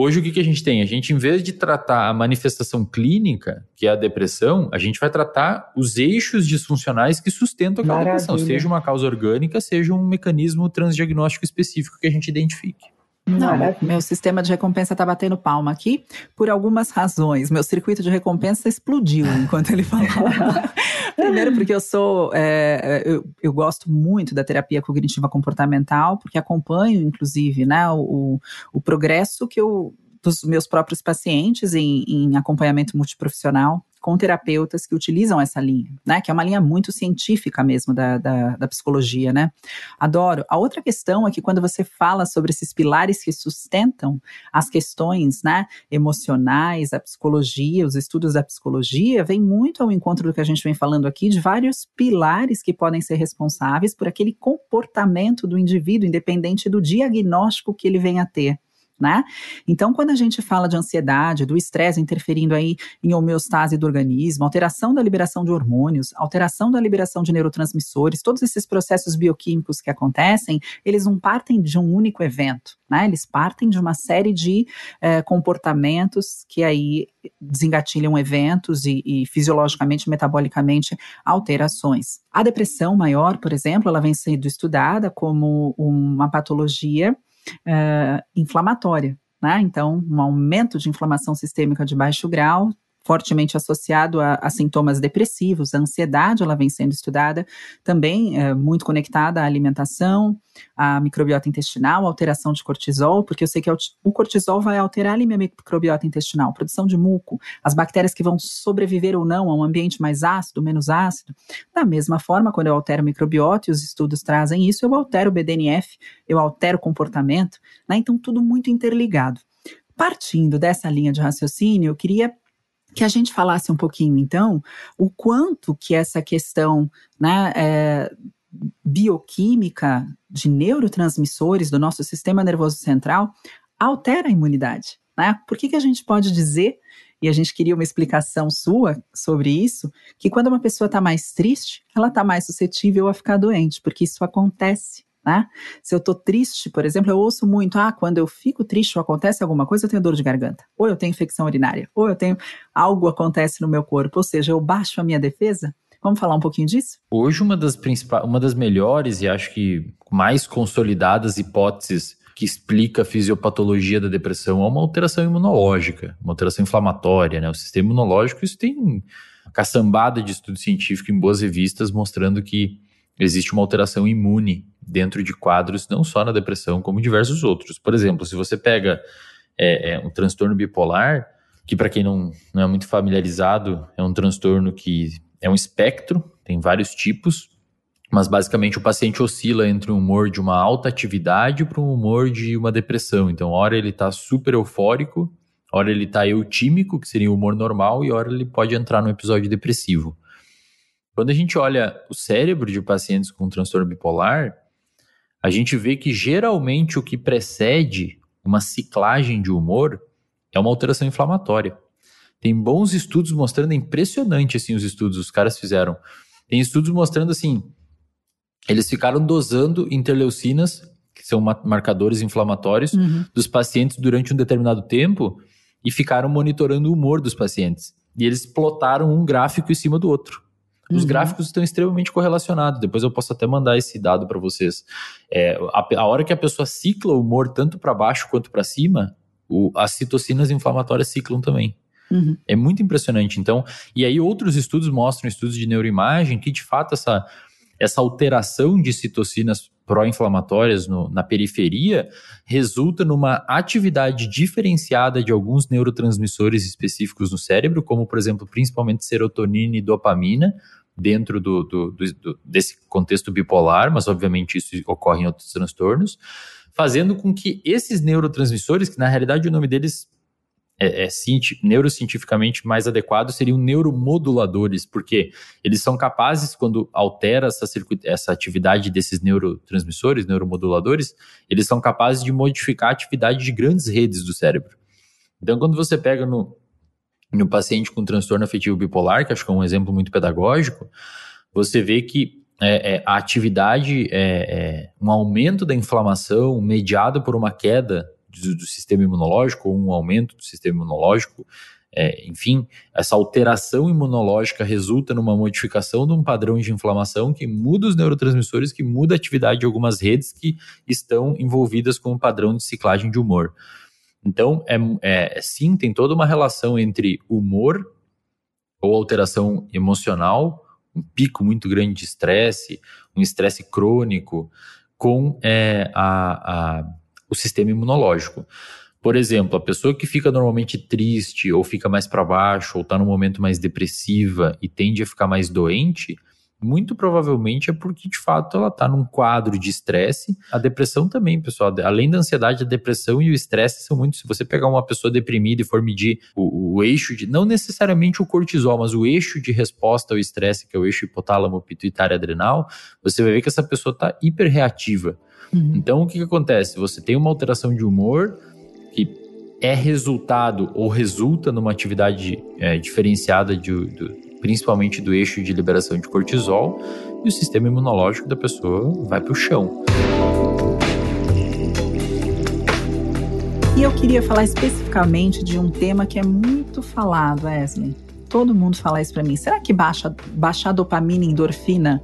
Hoje, o que, que a gente tem? A gente, em vez de tratar a manifestação clínica, que é a depressão, a gente vai tratar os eixos disfuncionais que sustentam aquela Maravilha. depressão, seja uma causa orgânica, seja um mecanismo transdiagnóstico específico que a gente identifique. Não, meu sistema de recompensa tá batendo palma aqui por algumas razões. Meu circuito de recompensa explodiu enquanto ele falava. Primeiro, porque eu sou. É, eu, eu, gosto muito da terapia cognitiva comportamental, porque acompanho, inclusive, né, o, o progresso que eu dos meus próprios pacientes em, em acompanhamento multiprofissional com terapeutas que utilizam essa linha, né? Que é uma linha muito científica mesmo da, da, da, psicologia, né? Adoro. A outra questão é que quando você fala sobre esses pilares que sustentam as questões, né, emocionais, a psicologia, os estudos da psicologia, vem muito ao encontro do que a gente vem falando aqui de vários pilares que podem ser responsáveis por aquele comportamento do indivíduo, independente do diagnóstico que ele venha a ter né? Então, quando a gente fala de ansiedade, do estresse interferindo aí em homeostase do organismo, alteração da liberação de hormônios, alteração da liberação de neurotransmissores, todos esses processos bioquímicos que acontecem, eles não partem de um único evento, né? Eles partem de uma série de eh, comportamentos que aí desengatilham eventos e, e fisiologicamente, metabolicamente, alterações. A depressão maior, por exemplo, ela vem sendo estudada como uma patologia uh, inflamatória. Né? Então, um aumento de inflamação sistêmica de baixo grau fortemente associado a, a, sintomas depressivos, a ansiedade, ela vem sendo estudada, também é, muito conectada à alimentação, à microbiota intestinal, alteração de cortisol, porque eu sei que o cortisol vai alterar a minha microbiota intestinal, produção de muco, as bactérias que vão sobreviver ou não a um ambiente mais ácido, menos ácido. Da mesma forma, quando eu altero o microbiota, e os estudos trazem isso, eu altero o BDNF, eu altero o comportamento, né? Então, tudo muito interligado. Partindo dessa linha de raciocínio, eu queria que a gente falasse um pouquinho, então, o quanto que essa questão né, é, bioquímica de neurotransmissores do nosso sistema nervoso central altera a imunidade. Né? Por que, que a gente pode dizer, e a gente queria uma explicação sua sobre isso, que quando uma pessoa está mais triste, ela está mais suscetível a ficar doente, porque isso acontece. Né? Se eu tô triste, por exemplo, eu ouço muito, ah, quando eu fico triste ou acontece alguma coisa, eu tenho dor de garganta, ou eu tenho infecção urinária, ou eu tenho algo acontece no meu corpo, ou seja, eu baixo a minha defesa. Vamos falar um pouquinho disso? Hoje uma das principais, uma das melhores e acho que mais consolidadas hipóteses que explica a fisiopatologia da depressão é uma alteração imunológica, uma alteração inflamatória, né? O sistema imunológico, isso tem uma caçambada de estudo científico em boas revistas mostrando que existe uma alteração imune dentro de quadros, não só na depressão, como diversos outros. Por exemplo, se você pega é, é um transtorno bipolar, que para quem não, não é muito familiarizado, é um transtorno que é um espectro, tem vários tipos, mas basicamente o paciente oscila entre um humor de uma alta atividade para um humor de uma depressão. Então, hora ele está super eufórico, hora ele está eutímico, que seria o humor normal, e hora ele pode entrar no episódio depressivo. Quando a gente olha o cérebro de pacientes com transtorno bipolar, a gente vê que geralmente o que precede uma ciclagem de humor é uma alteração inflamatória. Tem bons estudos mostrando, é impressionante assim os estudos, os caras fizeram. Tem estudos mostrando assim, eles ficaram dosando interleucinas, que são marcadores inflamatórios, uhum. dos pacientes durante um determinado tempo e ficaram monitorando o humor dos pacientes. E eles plotaram um gráfico em cima do outro. Os uhum. gráficos estão extremamente correlacionados. Depois eu posso até mandar esse dado para vocês. É, a, a, hora que a pessoa cicla o humor tanto para baixo quanto para cima, o, as citocinas inflamatórias ciclam também. Uhum. É muito impressionante. Então, e aí outros estudos mostram, estudos de neuroimagem, que de fato essa, essa alteração de citocinas pró-inflamatórias na periferia resulta numa atividade diferenciada de alguns neurotransmissores específicos no cérebro, como, por exemplo, principalmente serotonina e dopamina, dentro do, do, do, desse contexto bipolar, mas obviamente isso ocorre em outros transtornos, fazendo com que esses neurotransmissores, que na realidade o nome deles é, é, neurocientificamente mais adequado seriam neuromoduladores, porque eles são capazes, quando altera essa, essa atividade desses neurotransmissores, neuromoduladores, eles são capazes de modificar a atividade de grandes redes do cérebro. Então, quando você pega no, no paciente com transtorno afetivo bipolar, que acho que é um exemplo muito pedagógico, você vê que é, é, a atividade, é, é um aumento da inflamação mediado por uma queda do, do sistema imunológico, ou um aumento do sistema imunológico, é, enfim, essa alteração imunológica resulta numa modificação de um padrão de inflamação que muda os neurotransmissores, que muda a atividade de algumas redes que estão envolvidas com o padrão de ciclagem de humor. Então, é, é, sim, tem toda uma relação entre humor ou alteração emocional, um pico muito grande de estresse, um estresse crônico, com é, a, a o sistema imunológico. Por exemplo, a pessoa que fica normalmente triste, ou fica mais para baixo, ou está num momento mais depressiva e tende a ficar mais doente, muito provavelmente é porque de fato ela está num quadro de estresse. A depressão também, pessoal, além da ansiedade, a depressão e o estresse são muito. Se você pegar uma pessoa deprimida e for medir o, o eixo de, não necessariamente o cortisol, mas o eixo de resposta ao estresse, que é o eixo hipotálamo pituitário adrenal, você vai ver que essa pessoa está hiperreativa. Uhum. Então, o que, que acontece? Você tem uma alteração de humor que é resultado ou resulta numa atividade é, diferenciada de, de, principalmente do eixo de liberação de cortisol e o sistema imunológico da pessoa vai para o chão. E eu queria falar especificamente de um tema que é muito falado, Wesley. Todo mundo fala isso para mim. Será que baixa, baixar dopamina e endorfina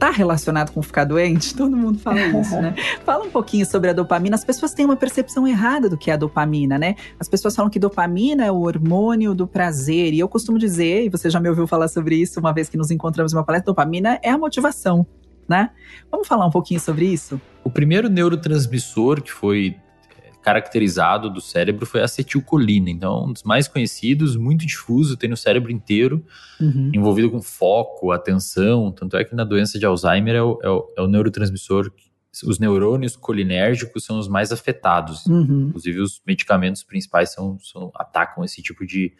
está relacionado com ficar doente? Todo mundo fala isso, né? Fala um pouquinho sobre a dopamina. As pessoas têm uma percepção errada do que é a dopamina, né? As pessoas falam que dopamina é o hormônio do prazer. E eu costumo dizer, e você já me ouviu falar sobre isso uma vez que nos encontramos em uma palestra, dopamina é a motivação, né? Vamos falar um pouquinho sobre isso? O primeiro neurotransmissor que foi caracterizado do cérebro foi a acetilcolina. Então, um dos mais conhecidos, muito difuso, tem no cérebro inteiro, uhum. envolvido com foco, atenção. Tanto é que na doença de Alzheimer é o, é o, é o neurotransmissor. Os neurônios colinérgicos são os mais afetados. Uhum. Inclusive, os medicamentos principais são, são, atacam esse tipo de,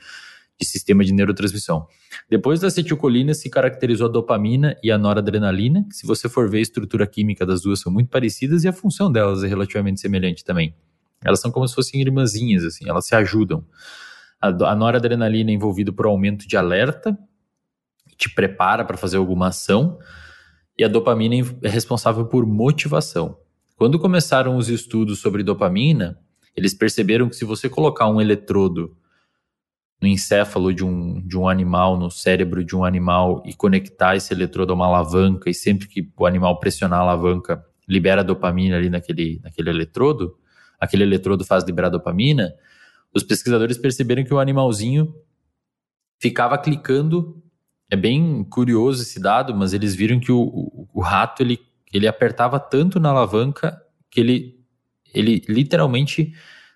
de sistema de neurotransmissão. Depois da acetilcolina se caracterizou a dopamina e a noradrenalina, que se você for ver a estrutura química das duas são muito parecidas e a função delas é relativamente semelhante também. Elas são como se fossem irmãzinhas, assim, elas se ajudam. A, a noradrenalina é envolvida por aumento de alerta, te prepara para fazer alguma ação, e a dopamina é responsável por motivação. Quando começaram os estudos sobre dopamina, eles perceberam que se você colocar um eletrodo no encéfalo de um, de um animal, no cérebro de um animal, e conectar esse eletrodo a uma alavanca, e sempre que o animal pressionar a alavanca, libera dopamina ali naquele, naquele eletrodo, aquele eletrodo faz liberar dopamina, os pesquisadores perceberam que o animalzinho ficava clicando. É bem curioso esse dado, mas eles viram que o, o, o rato ele, ele apertava tanto na alavanca que ele, ele literalmente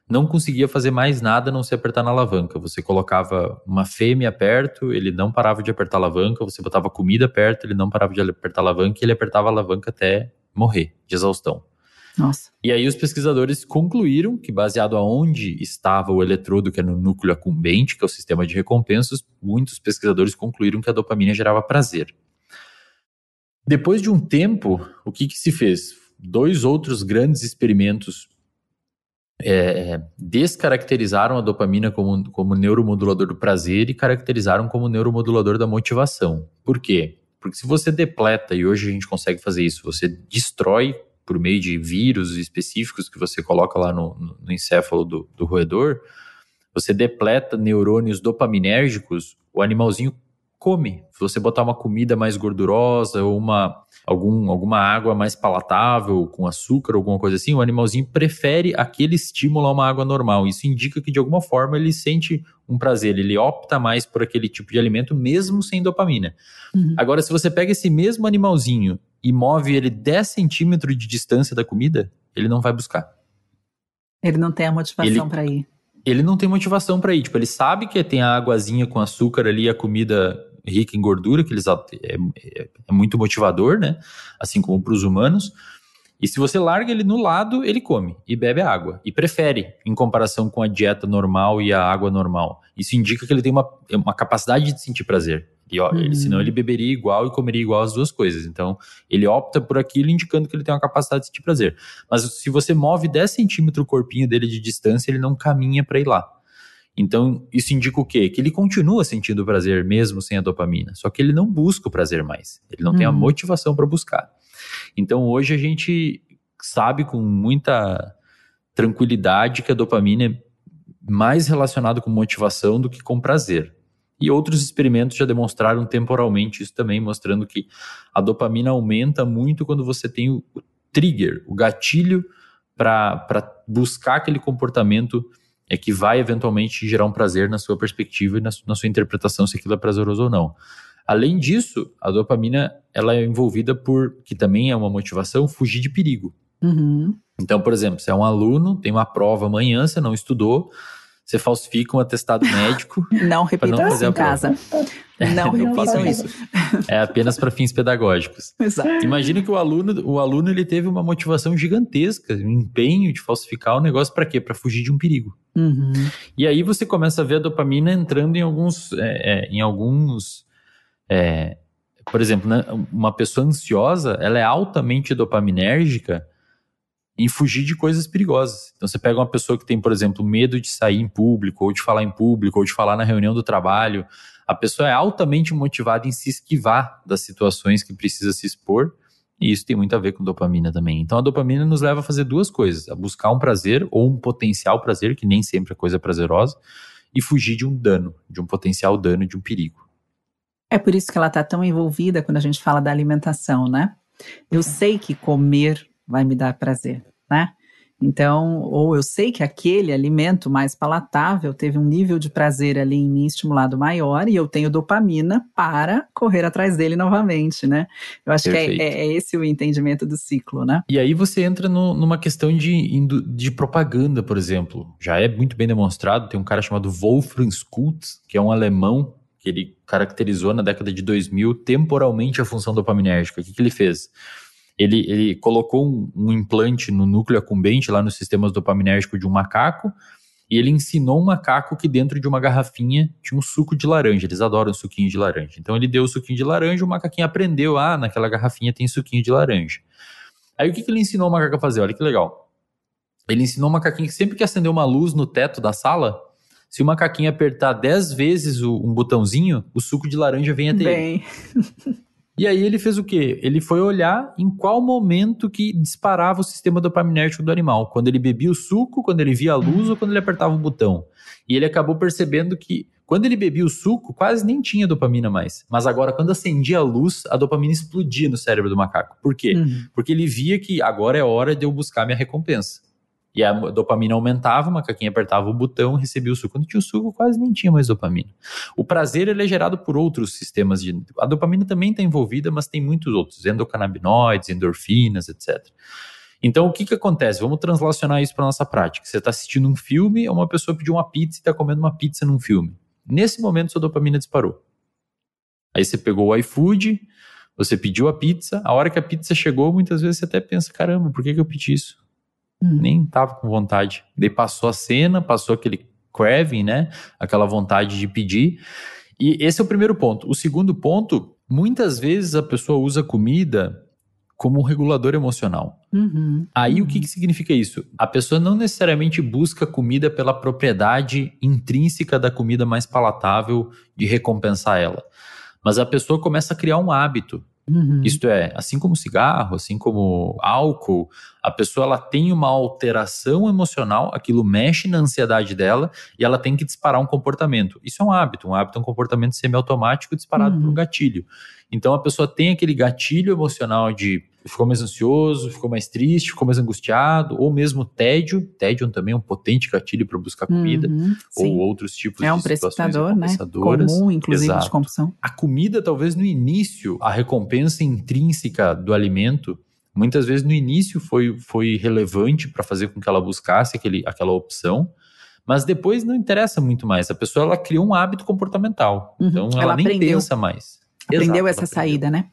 não conseguia fazer mais nada a não se apertar na alavanca. Você colocava uma fêmea perto, ele não parava de apertar a alavanca, você botava comida perto, ele não parava de apertar a alavanca e ele apertava a alavanca até morrer de exaustão. Nossa. E aí os pesquisadores concluíram que, baseado aonde estava o eletrodo, que é no núcleo acumbente, que é o sistema de recompensas, muitos pesquisadores concluíram que a dopamina gerava prazer. Depois de um tempo, o que, que se fez? Dois outros grandes experimentos é, descaracterizaram a dopamina como, como neuromodulador do prazer e caracterizaram como neuromodulador da motivação. Por quê? Porque se você depleta, e hoje a gente consegue fazer isso, você destrói por meio de vírus específicos que você coloca lá no, no, encéfalo do, do roedor, você depleta neurônios dopaminérgicos, o animalzinho come. Se você botar uma comida mais gordurosa ou uma, algum, alguma água mais palatável, com açúcar, alguma coisa assim, o animalzinho prefere aquele estímulo a uma água normal. Isso indica que, de alguma forma, ele sente um prazer, ele opta mais por aquele tipo de alimento, mesmo sem dopamina. Uhum. Agora, se você pega esse mesmo animalzinho e move ele 10 centímetros de distância da comida, ele não vai buscar. Ele não tem a motivação para ir ele não tem motivação para ir. Tipo, ele sabe que tem a águazinha com açúcar ali, a comida rica em gordura, que eles é, é, é muito motivador, né? Assim como para os humanos. E se você larga ele no lado, ele come e bebe água. E prefere, em comparação com a dieta normal e a água normal. Isso indica que ele tem uma, uma capacidade de sentir prazer. E, ó, uhum. ele, senão ele beberia igual e comeria igual as duas coisas. Então, ele opta por aquilo, indicando que ele tem uma capacidade de sentir prazer. Mas se você move 10 centímetros o corpinho dele de distância, ele não caminha para ir lá. Então, isso indica o quê? Que ele continua sentindo prazer mesmo sem a dopamina, só que ele não busca o prazer mais. Ele não uhum. tem a uhum. motivação para buscar. Então, hoje a gente sabe com muita tranquilidade que a dopamina é mais relacionada com motivação do que com prazer. E outros experimentos já demonstraram temporalmente isso também, mostrando que a dopamina aumenta muito quando você tem o trigger, o gatilho para buscar aquele comportamento é que vai eventualmente gerar um prazer na sua perspectiva e na, na sua interpretação se aquilo é prazeroso ou não. Além disso, a dopamina ela é envolvida por, que também é uma motivação, fugir de perigo. Uhum. Então, por exemplo, você é um aluno, tem uma prova amanhã, você não estudou, você falsifica um atestado médico. não repita não isso em casa. Não repitam isso. É apenas para fins pedagógicos. Exato. Imagina que o aluno, o aluno ele teve uma motivação gigantesca, um empenho de falsificar o negócio para quê? Para fugir de um perigo. Uhum. E aí você começa a ver a dopamina entrando em alguns, é, é, em alguns, é, por exemplo, né, uma pessoa ansiosa, ela é altamente dopaminérgica em fugir de coisas perigosas. Então você pega uma pessoa que tem, por exemplo, medo de sair em público, ou de falar em público, ou de falar na reunião do trabalho. A pessoa é altamente motivada em se esquivar das situações que precisa se expor, e isso tem muito a ver com dopamina também. Então a dopamina nos leva a fazer duas coisas: a buscar um prazer ou um potencial prazer, que nem sempre é coisa prazerosa, e fugir de um dano, de um potencial dano, de um perigo. É por isso que ela está tão envolvida quando a gente fala da alimentação, né? Eu sei que comer vai me dar prazer, né? Então, ou eu sei que aquele alimento mais palatável teve um nível de prazer ali em mim estimulado maior e eu tenho dopamina para correr atrás dele novamente, né? Eu acho Perfeito. que é, é, é, esse o entendimento do ciclo, né? E aí você entra no, numa questão de, de propaganda, por exemplo. Já é muito bem demonstrado, tem um cara chamado Wolfram Schultz, que é um alemão que ele caracterizou na década de 2000 temporalmente a função dopaminérgica. O que, que ele fez? Ele, ele colocou um, um, implante no núcleo acumbente, lá nos sistemas dopaminérgicos de um macaco, e ele ensinou um macaco que dentro de uma garrafinha tinha um suco de laranja. Eles adoram suquinho de laranja. Então ele deu o suquinho de laranja, o macaquinho aprendeu, ah, naquela garrafinha tem suquinho de laranja. Aí o que, que ele ensinou o macaco a fazer? Olha que legal. Ele ensinou o macaquinho que sempre que acender uma luz no teto da sala, se o macaquinho apertar 10 vezes o, um botãozinho, o suco de laranja vem até Bem. ele. E aí ele fez o quê? Ele foi olhar em qual momento que disparava o sistema dopaminérgico do animal. Quando ele bebia o suco, quando ele via a luz ou quando ele apertava o botão. E ele acabou percebendo que quando ele bebia o suco, quase nem tinha dopamina mais. Mas agora, quando acendia a luz, a dopamina explodia no cérebro do macaco. Por quê? Uhum. Porque ele via que agora é hora de eu buscar minha recompensa. E a dopamina aumentava, o macaquinho apertava o botão, recebia o suco. Quando tinha o suco, quase nem tinha mais dopamina. O prazer ele é gerado por outros sistemas de. A dopamina também está envolvida, mas tem muitos outros, endocannabinoides, endorfinas, etc. Então, o que, que acontece? Vamos translacionar isso para nossa prática. Você está assistindo um filme, uma pessoa pediu uma pizza e está comendo uma pizza num filme. Nesse momento, sua dopamina disparou. Aí você pegou o iFood, você pediu a pizza, a hora que a pizza chegou, muitas vezes você até pensa: caramba, por que, que eu pedi isso? Hum. Nem tava com vontade. Daí passou a cena, passou aquele craving, né? Aquela vontade de pedir. E esse é o primeiro ponto. O segundo ponto, muitas vezes a pessoa usa comida como um regulador emocional. Uhum, Aí uhum. o que, que significa isso? A pessoa não necessariamente busca comida pela propriedade intrínseca da comida mais palatável de recompensar ela. Mas a pessoa começa a criar um hábito. Uhum. Isto é, assim como cigarro, assim como álcool, a pessoa ela tem uma alteração emocional, aquilo mexe na ansiedade dela e ela tem que disparar um comportamento. Isso é um hábito, um hábito é um comportamento semiautomático disparado uhum. por um gatilho. Então a pessoa tem aquele gatilho emocional de ficou mais ansioso, ficou mais triste, ficou mais angustiado, ou mesmo tédio. Tédio também é um potente gatilho para buscar comida, uhum, ou outros tipos é um de precipitador, né? Comum, inclusive, Exato. de compulsão. A comida, talvez no início, a recompensa intrínseca do alimento, muitas vezes no início foi, foi relevante para fazer com que ela buscasse aquele, aquela opção, mas depois não interessa muito mais. A pessoa ela criou um hábito comportamental, uhum, então ela, ela nem aprendeu. pensa mais. Aprendeu Exato, essa saída, né?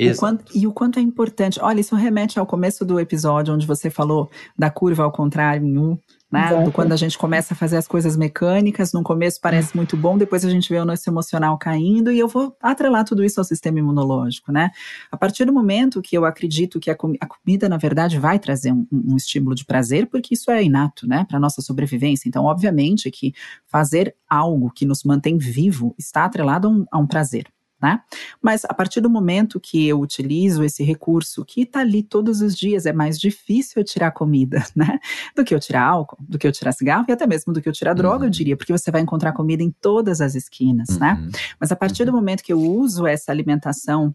O quanto, e o quanto é importante. Olha, isso remete ao começo do episódio, onde você falou da curva ao contrário em U, né? Do quando a gente começa a fazer as coisas mecânicas, no começo parece muito bom, depois a gente vê o nosso emocional caindo, e eu vou atrelar tudo isso ao sistema imunológico, né? A partir do momento que eu acredito que a, com a comida, na verdade, vai trazer um, um, estímulo de prazer, porque isso é inato, né? Para nossa sobrevivência. Então, obviamente que fazer algo que nos mantém vivo está atrelado a um, a um prazer né? Mas a partir do momento que eu utilizo esse recurso que está ali todos os dias, é mais difícil eu tirar comida, né? Do que eu tirar álcool, do que eu tirar cigarro e até mesmo do que eu tirar droga, uhum. eu diria, porque você vai encontrar comida em todas as esquinas, né? uhum. né? Mas a partir do uhum. momento que eu uso essa alimentação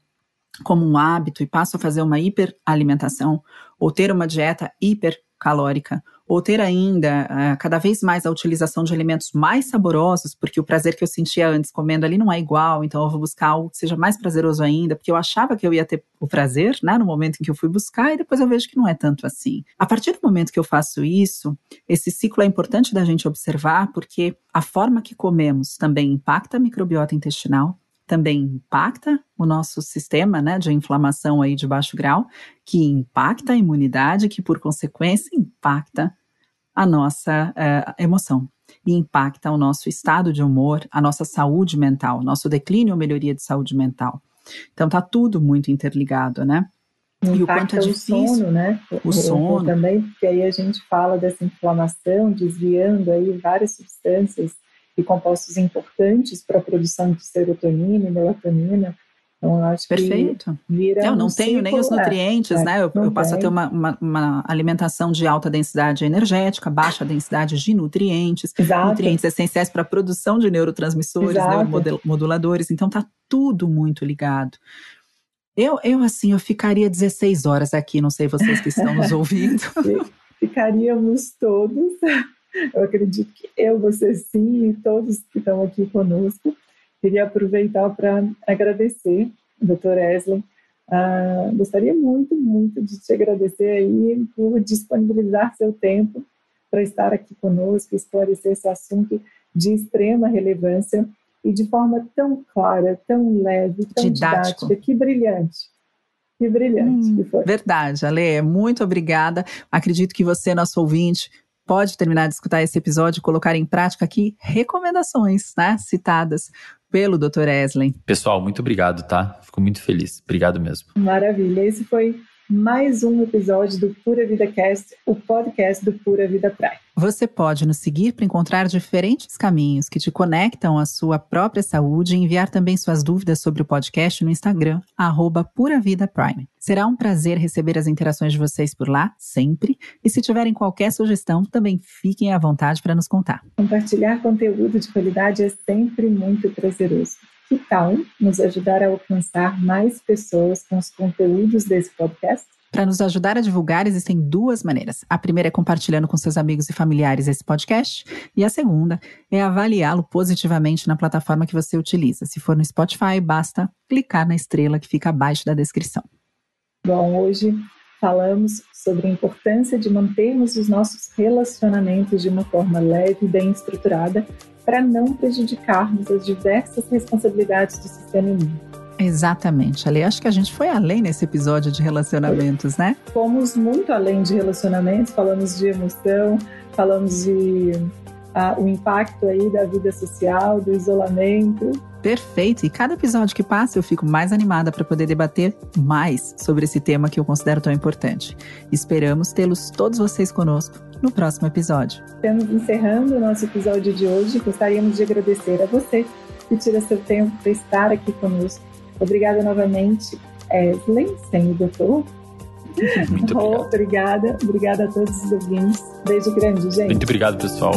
como um hábito e passo a fazer uma hiperalimentação ou ter uma dieta hipercalórica ou ter ainda uh, cada vez mais a utilização de alimentos mais saborosos, porque o prazer que eu sentia antes comendo ali não é igual, então eu vou buscar algo que seja mais prazeroso ainda, porque eu achava que eu ia ter o prazer, né, no momento em que eu fui buscar, e depois eu vejo que não é tanto assim. A partir do momento que eu faço isso, esse ciclo é importante da gente observar, porque a forma que comemos também impacta a microbiota intestinal, também impacta o nosso sistema né, de inflamação aí de baixo grau, que impacta a imunidade, que por consequência impacta a nossa uh, emoção e impacta o nosso estado de humor, a nossa saúde mental, nosso declínio ou melhoria de saúde mental. Então tá tudo muito interligado, né? e o quanto é difícil. O sono, né? O, o sono. Também, porque aí a gente fala dessa inflamação, desviando aí várias substâncias e compostos importantes para a produção de serotonina e melatonina. Então, acho Perfeito. que vira Eu não um tenho ciclo, nem os nutrientes, é, né? Eu, eu passo a ter uma, uma, uma, alimentação de alta densidade energética, baixa densidade de nutrientes, Exato. nutrientes essenciais para a produção de neurotransmissores, neuromoduladores. Então, tá tudo muito ligado. Eu, eu, assim, eu ficaria 16 horas aqui, não sei vocês que estão nos ouvindo. Ficaríamos todos. Eu acredito que eu, você sim, e todos que estão aqui conosco. Queria aproveitar para agradecer, doutor Eslen. Ah, gostaria muito, muito de te agradecer aí por disponibilizar seu tempo para estar aqui conosco, esclarecer esse assunto de extrema relevância e de forma tão clara, tão leve, tão Didático. didática, que brilhante. Que brilhante hum, que foi. Verdade, Ale, muito obrigada. Acredito que você, nosso ouvinte, pode terminar de escutar esse episódio e colocar em prática aqui recomendações, né, citadas pelo Dr. Eslen. Pessoal, muito obrigado, tá? Fico muito feliz. Obrigado mesmo. Maravilha. Esse foi mais um episódio do Pura Vida Cast, o podcast do Pura Vida Praia. Você pode nos seguir para encontrar diferentes caminhos que te conectam à sua própria saúde e enviar também suas dúvidas sobre o podcast no Instagram, arroba Pura Vida Prime. Será um prazer receber as interações de vocês por lá, sempre. E se tiverem qualquer sugestão, também fiquem à vontade para nos contar. Compartilhar conteúdo de qualidade é sempre muito prazeroso. Que tal nos ajudar a alcançar mais pessoas com os conteúdos desse podcast? Para nos ajudar a divulgar, existem duas maneiras. A primeira é compartilhando com seus amigos e familiares esse podcast, e a segunda é avaliá-lo positivamente na plataforma que você utiliza. Se for no Spotify, basta clicar na estrela que fica abaixo da descrição. Bom, hoje falamos sobre a importância de mantermos os nossos relacionamentos de uma forma leve e bem estruturada para não prejudicarmos as diversas responsabilidades do sistema imune. Exatamente. Ali acho que a gente foi além nesse episódio de relacionamentos, né? Fomos muito além de relacionamentos, falamos de emoção, falamos de uh, o impacto aí da vida social, do isolamento. Perfeito. E cada episódio que passa eu fico mais animada para poder debater mais sobre esse tema que eu considero tão importante. Esperamos tê-los todos vocês conosco no próximo episódio. Estamos encerrando o nosso episódio de hoje. Gostaríamos de agradecer a você que tira seu tempo para estar aqui conosco Obrigada novamente, Eslen, sem o doutor. Muito obrigado. obrigada. Obrigada a todos os ouvintes. Beijo grande, gente. Muito obrigado, pessoal.